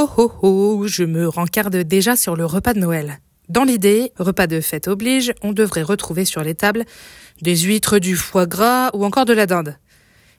Ho ho ho, je me rencarde déjà sur le repas de Noël. Dans l'idée, repas de fête oblige, on devrait retrouver sur les tables des huîtres, du foie gras ou encore de la dinde.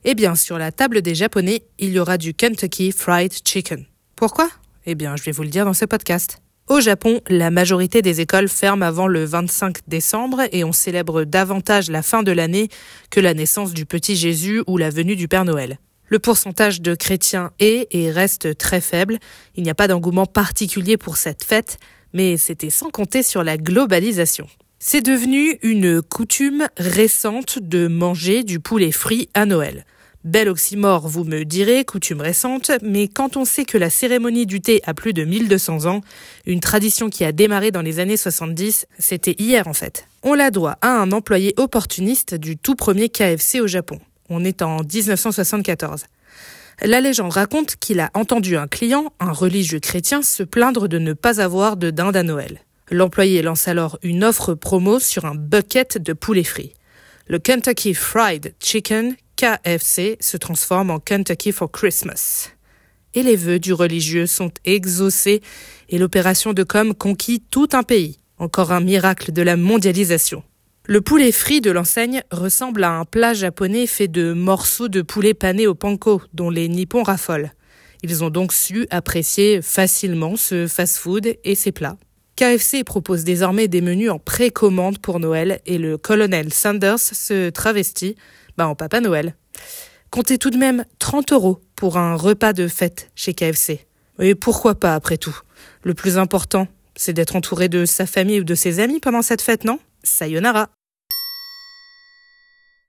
Eh bien, sur la table des Japonais, il y aura du Kentucky Fried Chicken. Pourquoi? Eh bien, je vais vous le dire dans ce podcast. Au Japon, la majorité des écoles ferment avant le 25 décembre et on célèbre davantage la fin de l'année que la naissance du petit Jésus ou la venue du Père Noël. Le pourcentage de chrétiens est et reste très faible. Il n'y a pas d'engouement particulier pour cette fête, mais c'était sans compter sur la globalisation. C'est devenu une coutume récente de manger du poulet frit à Noël. Bel oxymore, vous me direz, coutume récente, mais quand on sait que la cérémonie du thé a plus de 1200 ans, une tradition qui a démarré dans les années 70, c'était hier en fait. On la doit à un employé opportuniste du tout premier KFC au Japon. On est en 1974. La légende raconte qu'il a entendu un client, un religieux chrétien, se plaindre de ne pas avoir de dinde à Noël. L'employé lance alors une offre promo sur un bucket de poulet frit. Le Kentucky Fried Chicken, KFC, se transforme en Kentucky for Christmas. Et les vœux du religieux sont exaucés et l'opération de com conquit tout un pays. Encore un miracle de la mondialisation. Le poulet frit de l'enseigne ressemble à un plat japonais fait de morceaux de poulet pané au panko, dont les nippons raffolent. Ils ont donc su apprécier facilement ce fast-food et ses plats. KFC propose désormais des menus en précommande pour Noël et le colonel Sanders se travestit bah, en Papa Noël. Comptez tout de même 30 euros pour un repas de fête chez KFC. Et pourquoi pas après tout? Le plus important, c'est d'être entouré de sa famille ou de ses amis pendant cette fête, non? Sayonara